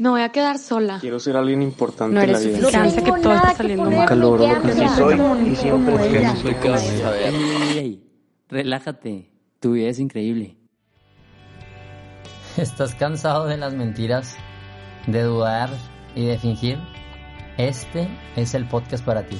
Me voy a quedar sola. Quiero ser alguien importante No en la eres vida. suficiente que todo está saliendo mal. Nunca logro lo que Sí quiero. soy y siempre soy relájate, tu vida es increíble. ¿Estás cansado de las mentiras, de dudar y de fingir? Este es el podcast para ti.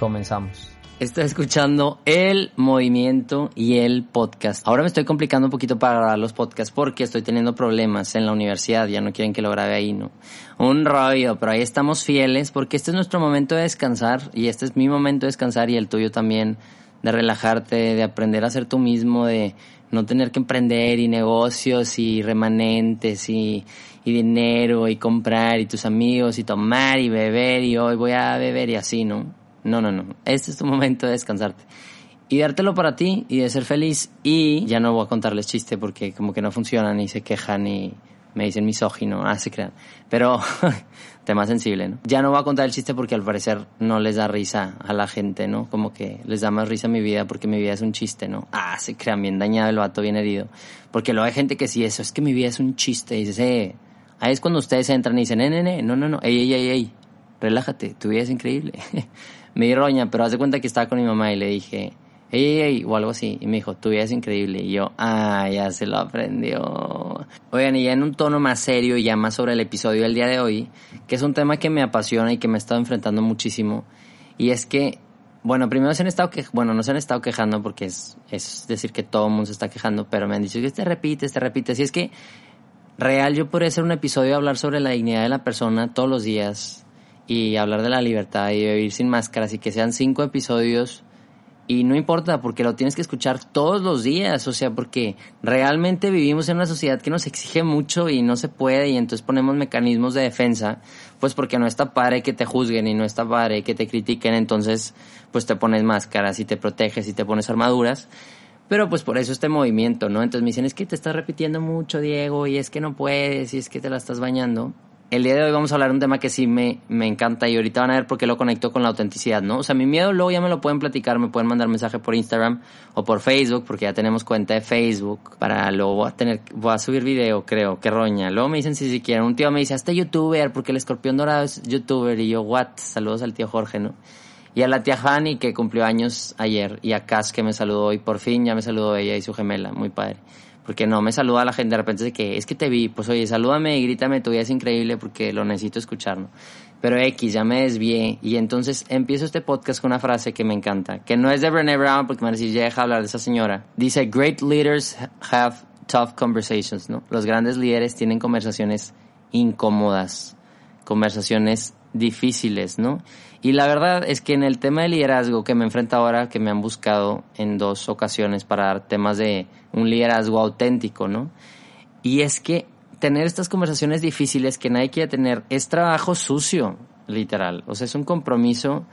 Comenzamos. Estoy escuchando el movimiento y el podcast. Ahora me estoy complicando un poquito para grabar los podcasts porque estoy teniendo problemas en la universidad. Ya no quieren que lo grabe ahí, ¿no? Un rollo, pero ahí estamos fieles porque este es nuestro momento de descansar y este es mi momento de descansar y el tuyo también. De relajarte, de aprender a ser tú mismo, de no tener que emprender y negocios y remanentes y dinero y comprar y tus amigos y tomar y beber y hoy voy a beber y así, ¿no? No, no, no. Este es tu momento de descansarte. Y dártelo para ti y de ser feliz. Y ya no voy a contarles chiste porque como que no funcionan y se quejan y me dicen misógino. Ah, se crean. Pero tema sensible, ¿no? Ya no voy a contar el chiste porque al parecer no les da risa a la gente, ¿no? Como que les da más risa mi vida porque mi vida es un chiste, ¿no? Ah, se crean bien dañado el vato, bien herido. Porque luego hay gente que sí, eso es que mi vida es un chiste. Y dices, eh, ahí es cuando ustedes entran y dicen, eh, nene, no, no, no, ey, ey, ey, ey, relájate, tu vida es increíble. me di roña, pero haz de cuenta que estaba con mi mamá y le dije, ey, ey, ey, o algo así. Y me dijo, tu vida es increíble. Y yo, ah, ya se lo aprendió. Oigan, y ya en un tono más serio y ya más sobre el episodio del día de hoy, que es un tema que me apasiona y que me he estado enfrentando muchísimo. Y es que, bueno, primero se han estado que, bueno, no se han estado quejando porque es, es decir que todo el mundo se está quejando, pero me han dicho que te repites, te repites. Y es que, real, yo podría hacer un episodio de hablar sobre la dignidad de la persona todos los días y hablar de la libertad y vivir sin máscaras y que sean cinco episodios y no importa porque lo tienes que escuchar todos los días, o sea, porque realmente vivimos en una sociedad que nos exige mucho y no se puede y entonces ponemos mecanismos de defensa, pues porque no está padre que te juzguen y no está padre que te critiquen, entonces pues te pones máscaras y te proteges y te pones armaduras. Pero pues por eso este movimiento, ¿no? Entonces me dicen, es que te estás repitiendo mucho, Diego, y es que no puedes, y es que te la estás bañando. El día de hoy vamos a hablar de un tema que sí me, me encanta y ahorita van a ver por qué lo conecto con la autenticidad, ¿no? O sea, mi miedo luego ya me lo pueden platicar, me pueden mandar mensaje por Instagram o por Facebook, porque ya tenemos cuenta de Facebook. Para luego voy a tener, voy a subir video, creo, que roña. Luego me dicen si quieren. Un tío me dice, hasta youtuber, porque el escorpión dorado es youtuber. Y yo, what? Saludos al tío Jorge, ¿no? Y a la tía Fanny que cumplió años ayer y a Cas que me saludó y por fin ya me saludó ella y su gemela, muy padre. Porque no me saluda la gente de repente de que es que te vi, pues oye, salúdame y grítame, tu vida es increíble porque lo necesito escuchar, ¿no? Pero X, ya me desvié y entonces empiezo este podcast con una frase que me encanta, que no es de Brené Brown porque me van a decir, ya deja hablar de esa señora. Dice, great leaders have tough conversations, ¿no? Los grandes líderes tienen conversaciones incómodas, conversaciones difíciles, ¿no? Y la verdad es que en el tema de liderazgo que me enfrento ahora, que me han buscado en dos ocasiones para dar temas de un liderazgo auténtico, ¿no? Y es que tener estas conversaciones difíciles que nadie quiere tener es trabajo sucio, literal. O sea, es un compromiso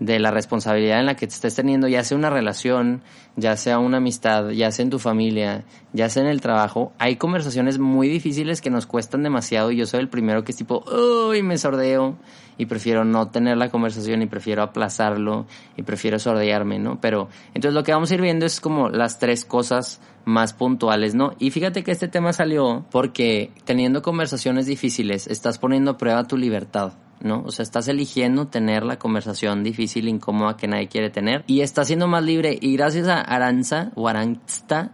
de la responsabilidad en la que te estés teniendo, ya sea una relación, ya sea una amistad, ya sea en tu familia, ya sea en el trabajo. Hay conversaciones muy difíciles que nos cuestan demasiado y yo soy el primero que es tipo, uy, me sordeo y prefiero no tener la conversación y prefiero aplazarlo y prefiero sordearme, ¿no? Pero entonces lo que vamos a ir viendo es como las tres cosas más puntuales, ¿no? Y fíjate que este tema salió porque teniendo conversaciones difíciles estás poniendo a prueba tu libertad. ¿No? O sea, estás eligiendo tener la conversación difícil, incómoda que nadie quiere tener y estás siendo más libre. Y gracias a Aranza o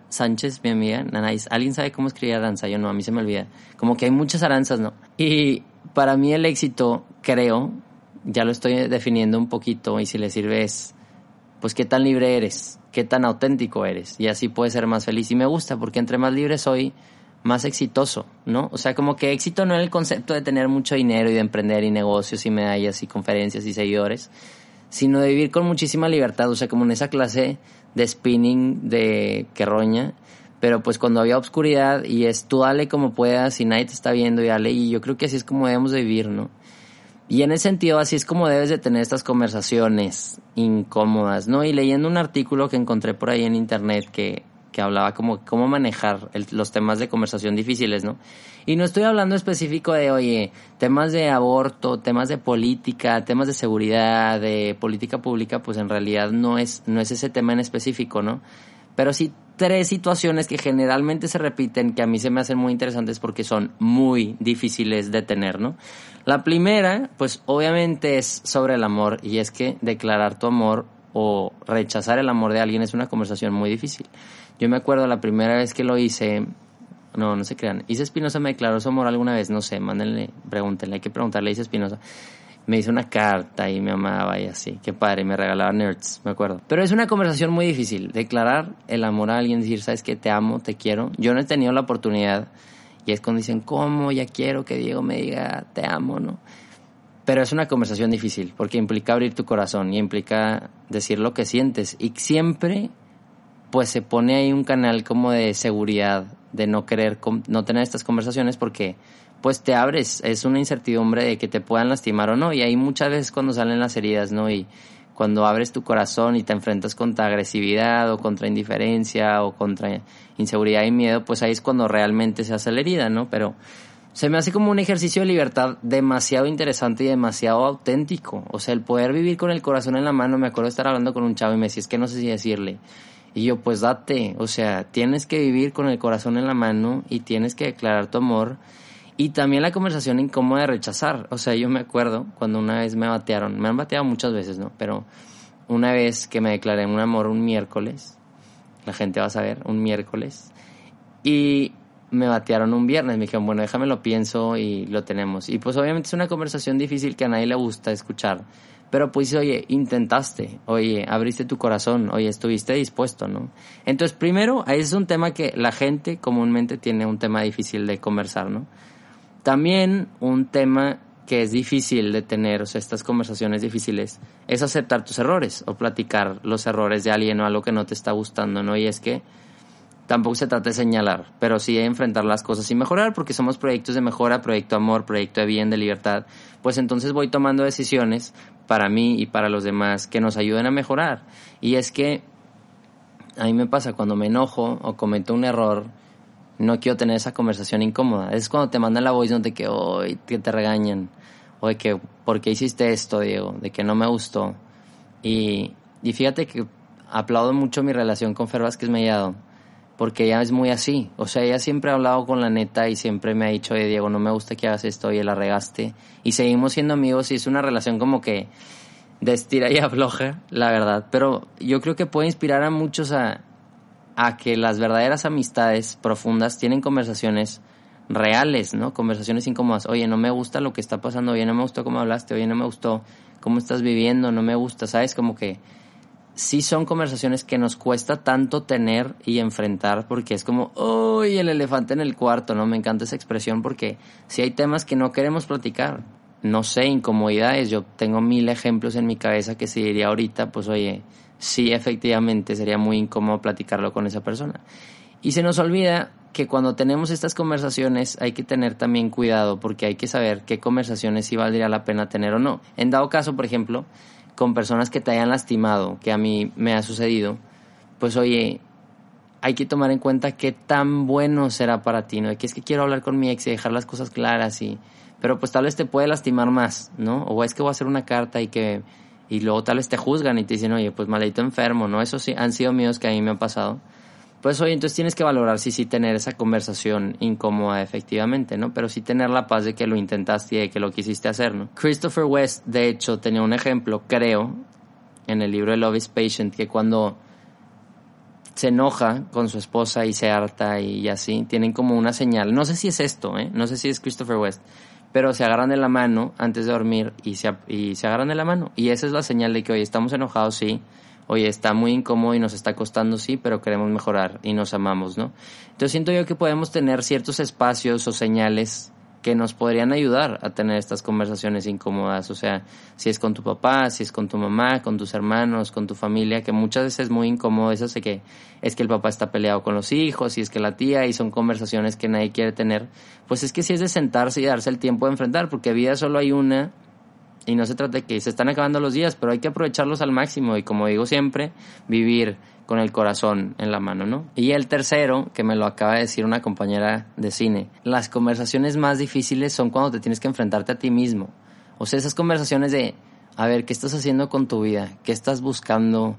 Sánchez, mi amiga, Nanais, ¿alguien sabe cómo escribir Aranza? Yo no, a mí se me olvida. Como que hay muchas Aranzas, ¿no? Y para mí el éxito, creo, ya lo estoy definiendo un poquito y si le sirve es, pues qué tan libre eres, qué tan auténtico eres y así puedes ser más feliz. Y me gusta porque entre más libre soy, más exitoso, ¿no? O sea, como que éxito no es el concepto de tener mucho dinero y de emprender y negocios y medallas y conferencias y seguidores, sino de vivir con muchísima libertad, o sea, como en esa clase de spinning de Querroña, pero pues cuando había obscuridad y es tú dale como puedas y nadie te está viendo y dale, y yo creo que así es como debemos de vivir, ¿no? Y en ese sentido, así es como debes de tener estas conversaciones incómodas, ¿no? Y leyendo un artículo que encontré por ahí en internet que, que hablaba como cómo manejar el- los temas de conversación difíciles, ¿no? Y no estoy hablando específico de, oye, temas de aborto, temas de política, temas de seguridad, de política pública, pues en realidad no es, no es ese tema en específico, ¿no? Pero sí tres situaciones que generalmente se repiten que a mí se me hacen muy interesantes porque son muy difíciles de tener, ¿no? La primera, pues obviamente es sobre el amor y es que declarar tu amor o rechazar el amor de alguien es una conversación muy difícil. Yo me acuerdo la primera vez que lo hice, no, no se crean, Isa Espinosa me declaró su amor alguna vez, no sé, mándenle, pregúntenle, hay que preguntarle a Isa Espinosa me hizo una carta y me amaba y así. Qué padre, me regalaba nerds, me acuerdo. Pero es una conversación muy difícil. Declarar el amor a alguien, decir, sabes que te amo, te quiero. Yo no he tenido la oportunidad. Y es cuando dicen, ¿cómo? Ya quiero que Diego me diga, te amo, ¿no? Pero es una conversación difícil porque implica abrir tu corazón y implica decir lo que sientes. Y siempre, pues se pone ahí un canal como de seguridad, de no querer, no tener estas conversaciones porque pues te abres, es una incertidumbre de que te puedan lastimar o no, y ahí muchas veces cuando salen las heridas, ¿no? Y cuando abres tu corazón y te enfrentas contra agresividad o contra indiferencia o contra inseguridad y miedo, pues ahí es cuando realmente se hace la herida, ¿no? Pero se me hace como un ejercicio de libertad demasiado interesante y demasiado auténtico. O sea, el poder vivir con el corazón en la mano, me acuerdo de estar hablando con un chavo y me decía, es que no sé si decirle. Y yo, pues date, o sea, tienes que vivir con el corazón en la mano y tienes que declarar tu amor y también la conversación incómoda de rechazar. O sea, yo me acuerdo cuando una vez me batearon, me han bateado muchas veces, ¿no? Pero una vez que me declaré un amor un miércoles, la gente va a saber, un miércoles, y me batearon un viernes, me dijeron, bueno, déjame lo pienso y lo tenemos. Y pues obviamente es una conversación difícil que a nadie le gusta escuchar. Pero pues, oye, intentaste, oye, abriste tu corazón, oye, estuviste dispuesto, ¿no? Entonces, primero, ahí es un tema que la gente comúnmente tiene un tema difícil de conversar, ¿no? También un tema que es difícil de tener, o sea, estas conversaciones difíciles, es aceptar tus errores o platicar los errores de alguien o algo que no te está gustando, ¿no? Y es que tampoco se trata de señalar, pero sí de enfrentar las cosas y mejorar, porque somos proyectos de mejora, proyecto amor, proyecto de bien, de libertad, pues entonces voy tomando decisiones para mí y para los demás que nos ayuden a mejorar. Y es que a mí me pasa cuando me enojo o cometo un error, no quiero tener esa conversación incómoda. Es cuando te mandan la voice note de que que te regañan o de que ¿por qué hiciste esto, Diego? De que no me gustó. Y, fíjate que aplaudo mucho mi relación con Fer Vázquez Mellado porque ella es muy así. O sea, ella siempre ha hablado con la neta y siempre me ha dicho, oye, Diego, no me gusta que hagas esto y la regaste. Y seguimos siendo amigos y es una relación como que de estira y afloja, la verdad. Pero yo creo que puede inspirar a muchos a, a que las verdaderas amistades profundas tienen conversaciones reales, ¿no? Conversaciones incómodas. Oye, no me gusta lo que está pasando, oye, no me gustó cómo hablaste, oye, no me gustó cómo estás viviendo, no me gusta, ¿sabes? Como que sí son conversaciones que nos cuesta tanto tener y enfrentar porque es como, uy, el elefante en el cuarto, ¿no? Me encanta esa expresión porque si hay temas que no queremos platicar, no sé, incomodidades, yo tengo mil ejemplos en mi cabeza que si diría ahorita, pues oye, sí efectivamente sería muy incómodo platicarlo con esa persona. Y se nos olvida que cuando tenemos estas conversaciones hay que tener también cuidado porque hay que saber qué conversaciones sí valdría la pena tener o no. En dado caso, por ejemplo, con personas que te hayan lastimado, que a mí me ha sucedido, pues oye, hay que tomar en cuenta qué tan bueno será para ti, ¿no? Que es que quiero hablar con mi ex y dejar las cosas claras y... Pero pues tal vez te puede lastimar más, ¿no? O es que voy a hacer una carta y que y luego tal vez te juzgan y te dicen, oye, pues maldito enfermo, ¿no? Eso sí, han sido miedos que a mí me han pasado. Pues oye, entonces tienes que valorar si sí tener esa conversación incómoda efectivamente, ¿no? Pero sí tener la paz de que lo intentaste y de que lo quisiste hacer, ¿no? Christopher West, de hecho, tenía un ejemplo, creo, en el libro de Love is Patient, que cuando se enoja con su esposa y se harta y así, tienen como una señal. No sé si es esto, ¿eh? No sé si es Christopher West, pero se agarran de la mano antes de dormir y se, y se agarran de la mano. Y esa es la señal de que, oye, estamos enojados, sí, oye, está muy incómodo y nos está costando, sí, pero queremos mejorar y nos amamos, ¿no? Entonces siento yo que podemos tener ciertos espacios o señales que nos podrían ayudar a tener estas conversaciones incómodas. O sea, si es con tu papá, si es con tu mamá, con tus hermanos, con tu familia, que muchas veces es muy incómodo eso, sé que es que el papá está peleado con los hijos, y es que la tía, y son conversaciones que nadie quiere tener. Pues es que si es de sentarse y darse el tiempo de enfrentar, porque vida solo hay una y no se trata de que se están acabando los días, pero hay que aprovecharlos al máximo y como digo siempre, vivir con el corazón en la mano, ¿no? Y el tercero, que me lo acaba de decir una compañera de cine, las conversaciones más difíciles son cuando te tienes que enfrentarte a ti mismo. O sea, esas conversaciones de, a ver, ¿qué estás haciendo con tu vida? ¿Qué estás buscando?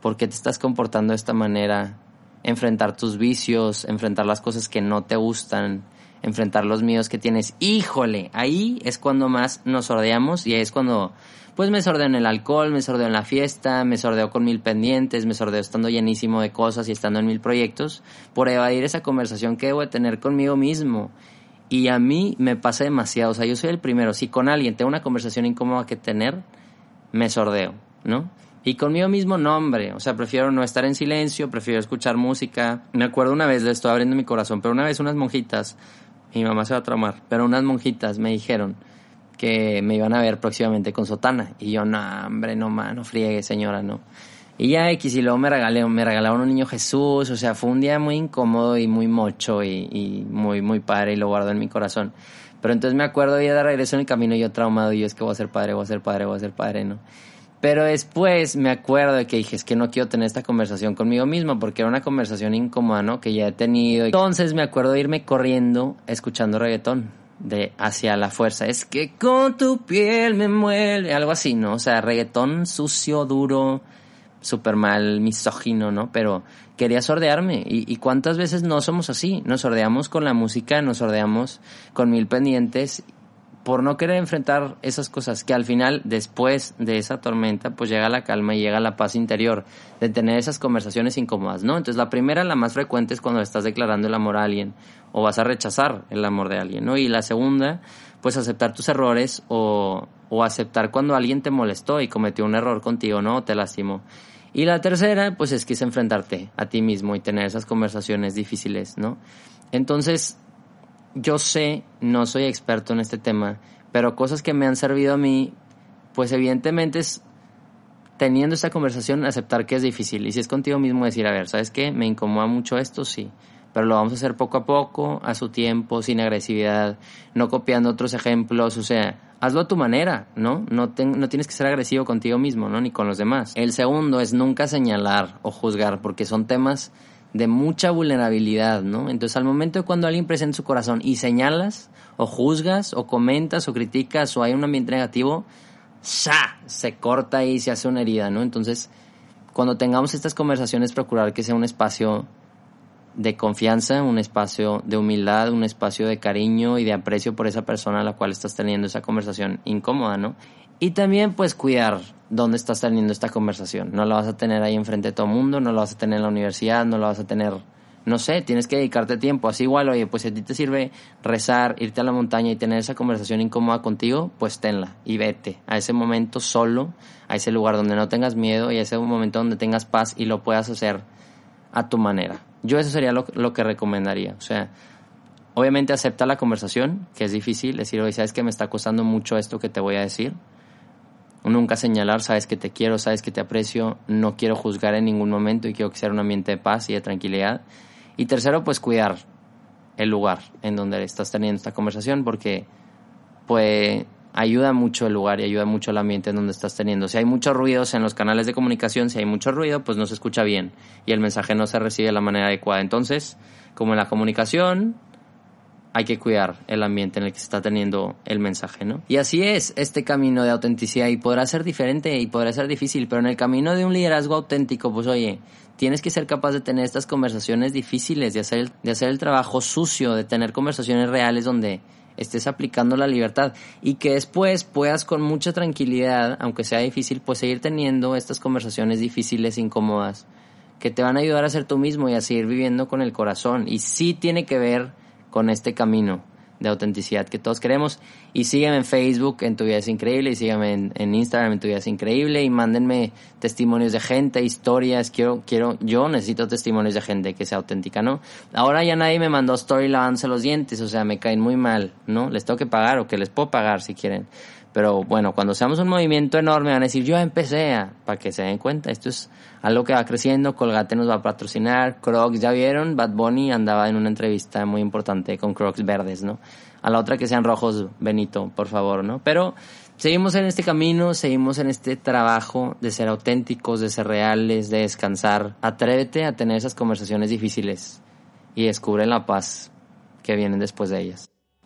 ¿Por qué te estás comportando de esta manera? enfrentar tus vicios, enfrentar las cosas que no te gustan, enfrentar los miedos que tienes. Híjole, ahí es cuando más nos sordeamos y ahí es cuando pues me sordeo en el alcohol, me sordeo en la fiesta, me sordeo con mil pendientes, me sordeo estando llenísimo de cosas y estando en mil proyectos por evadir esa conversación que debo de tener conmigo mismo. Y a mí me pasa demasiado, o sea, yo soy el primero, si con alguien tengo una conversación incómoda que tener, me sordeo, ¿no? Y conmigo mismo, no, hombre. O sea, prefiero no estar en silencio, prefiero escuchar música. Me acuerdo una vez, le estoy abriendo mi corazón, pero una vez unas monjitas, mi mamá se va a traumar, pero unas monjitas me dijeron que me iban a ver próximamente con sotana. Y yo, no, hombre, no, no friegue, señora, no. Y ya X, y luego me, regalé, me regalaron un niño Jesús, o sea, fue un día muy incómodo y muy mocho y, y muy, muy padre y lo guardo en mi corazón. Pero entonces me acuerdo ya de regreso en el camino yo traumado y yo es que voy a ser padre, voy a ser padre, voy a ser padre, ¿no? Pero después me acuerdo de que dije, es que no quiero tener esta conversación conmigo mismo porque era una conversación incómoda, ¿no? Que ya he tenido. Entonces me acuerdo de irme corriendo escuchando reggaetón de hacia la fuerza. Es que con tu piel me mueve, algo así, ¿no? O sea, reggaetón sucio, duro, súper mal, misógino, ¿no? Pero quería sordearme. ¿Y, ¿Y cuántas veces no somos así? Nos sordeamos con la música, nos sordeamos con mil pendientes por no querer enfrentar esas cosas que al final, después de esa tormenta, pues llega la calma y llega la paz interior de tener esas conversaciones incómodas, ¿no? Entonces la primera, la más frecuente, es cuando estás declarando el amor a alguien o vas a rechazar el amor de alguien, ¿no? Y la segunda, pues aceptar tus errores o, o aceptar cuando alguien te molestó y cometió un error contigo, ¿no? O te lastimó. Y la tercera, pues es que es enfrentarte a ti mismo y tener esas conversaciones difíciles, ¿no? Entonces, yo sé, no soy experto en este tema, pero cosas que me han servido a mí, pues evidentemente es teniendo esta conversación aceptar que es difícil. Y si es contigo mismo decir, a ver, ¿sabes qué? Me incomoda mucho esto, sí. Pero lo vamos a hacer poco a poco, a su tiempo, sin agresividad, no copiando otros ejemplos, o sea, hazlo a tu manera, ¿no? No, no tienes que ser agresivo contigo mismo, ¿no? Ni con los demás. El segundo es nunca señalar o juzgar, porque son temas de mucha vulnerabilidad, ¿no? Entonces, al momento de cuando alguien presenta su corazón y señalas, o juzgas, o comentas, o criticas, o hay un ambiente negativo, ¡sa! se corta y se hace una herida, ¿no? Entonces, cuando tengamos estas conversaciones, procurar que sea un espacio de confianza, un espacio de humildad, un espacio de cariño y de aprecio por esa persona a la cual estás teniendo esa conversación incómoda, ¿no? Y también, pues, cuidar dónde estás teniendo esta conversación. No la vas a tener ahí enfrente de todo el mundo, no la vas a tener en la universidad, no la vas a tener, no sé, tienes que dedicarte tiempo. Así igual, oye, pues si a ti te sirve rezar, irte a la montaña y tener esa conversación incómoda contigo, pues tenla y vete a ese momento solo, a ese lugar donde no tengas miedo y a ese momento donde tengas paz y lo puedas hacer a tu manera. Yo eso sería lo, lo que recomendaría. O sea, obviamente acepta la conversación, que es difícil, decir, oye, sabes que me está costando mucho esto que te voy a decir nunca señalar, sabes que te quiero, sabes que te aprecio, no quiero juzgar en ningún momento y quiero que sea un ambiente de paz y de tranquilidad. Y tercero, pues cuidar el lugar en donde estás teniendo esta conversación porque pues ayuda mucho el lugar y ayuda mucho el ambiente en donde estás teniendo. Si hay muchos ruidos en los canales de comunicación, si hay mucho ruido, pues no se escucha bien y el mensaje no se recibe de la manera adecuada. Entonces, como en la comunicación, hay que cuidar el ambiente en el que se está teniendo el mensaje, ¿no? Y así es este camino de autenticidad y podrá ser diferente y podrá ser difícil, pero en el camino de un liderazgo auténtico, pues oye, tienes que ser capaz de tener estas conversaciones difíciles, de hacer, de hacer el trabajo sucio, de tener conversaciones reales donde estés aplicando la libertad y que después puedas con mucha tranquilidad, aunque sea difícil, pues seguir teniendo estas conversaciones difíciles, incómodas, que te van a ayudar a ser tú mismo y a seguir viviendo con el corazón. Y sí tiene que ver con este camino de autenticidad que todos queremos. Y sígueme en Facebook, en Tu Vida es Increíble, y sígueme en, Instagram, en Tu Vida es Increíble, y mándenme testimonios de gente, historias. Quiero, quiero, yo necesito testimonios de gente que sea auténtica, ¿no? Ahora ya nadie me mandó story lavándose los dientes, o sea, me caen muy mal, ¿no? Les tengo que pagar o que les puedo pagar si quieren. Pero bueno, cuando seamos un movimiento enorme van a decir, yo empecé a, para que se den cuenta, esto es algo que va creciendo, Colgate nos va a patrocinar, Crocs, ya vieron, Bad Bunny andaba en una entrevista muy importante con Crocs verdes, ¿no? A la otra que sean rojos, Benito, por favor, ¿no? Pero seguimos en este camino, seguimos en este trabajo de ser auténticos, de ser reales, de descansar. Atrévete a tener esas conversaciones difíciles y descubre la paz que vienen después de ellas.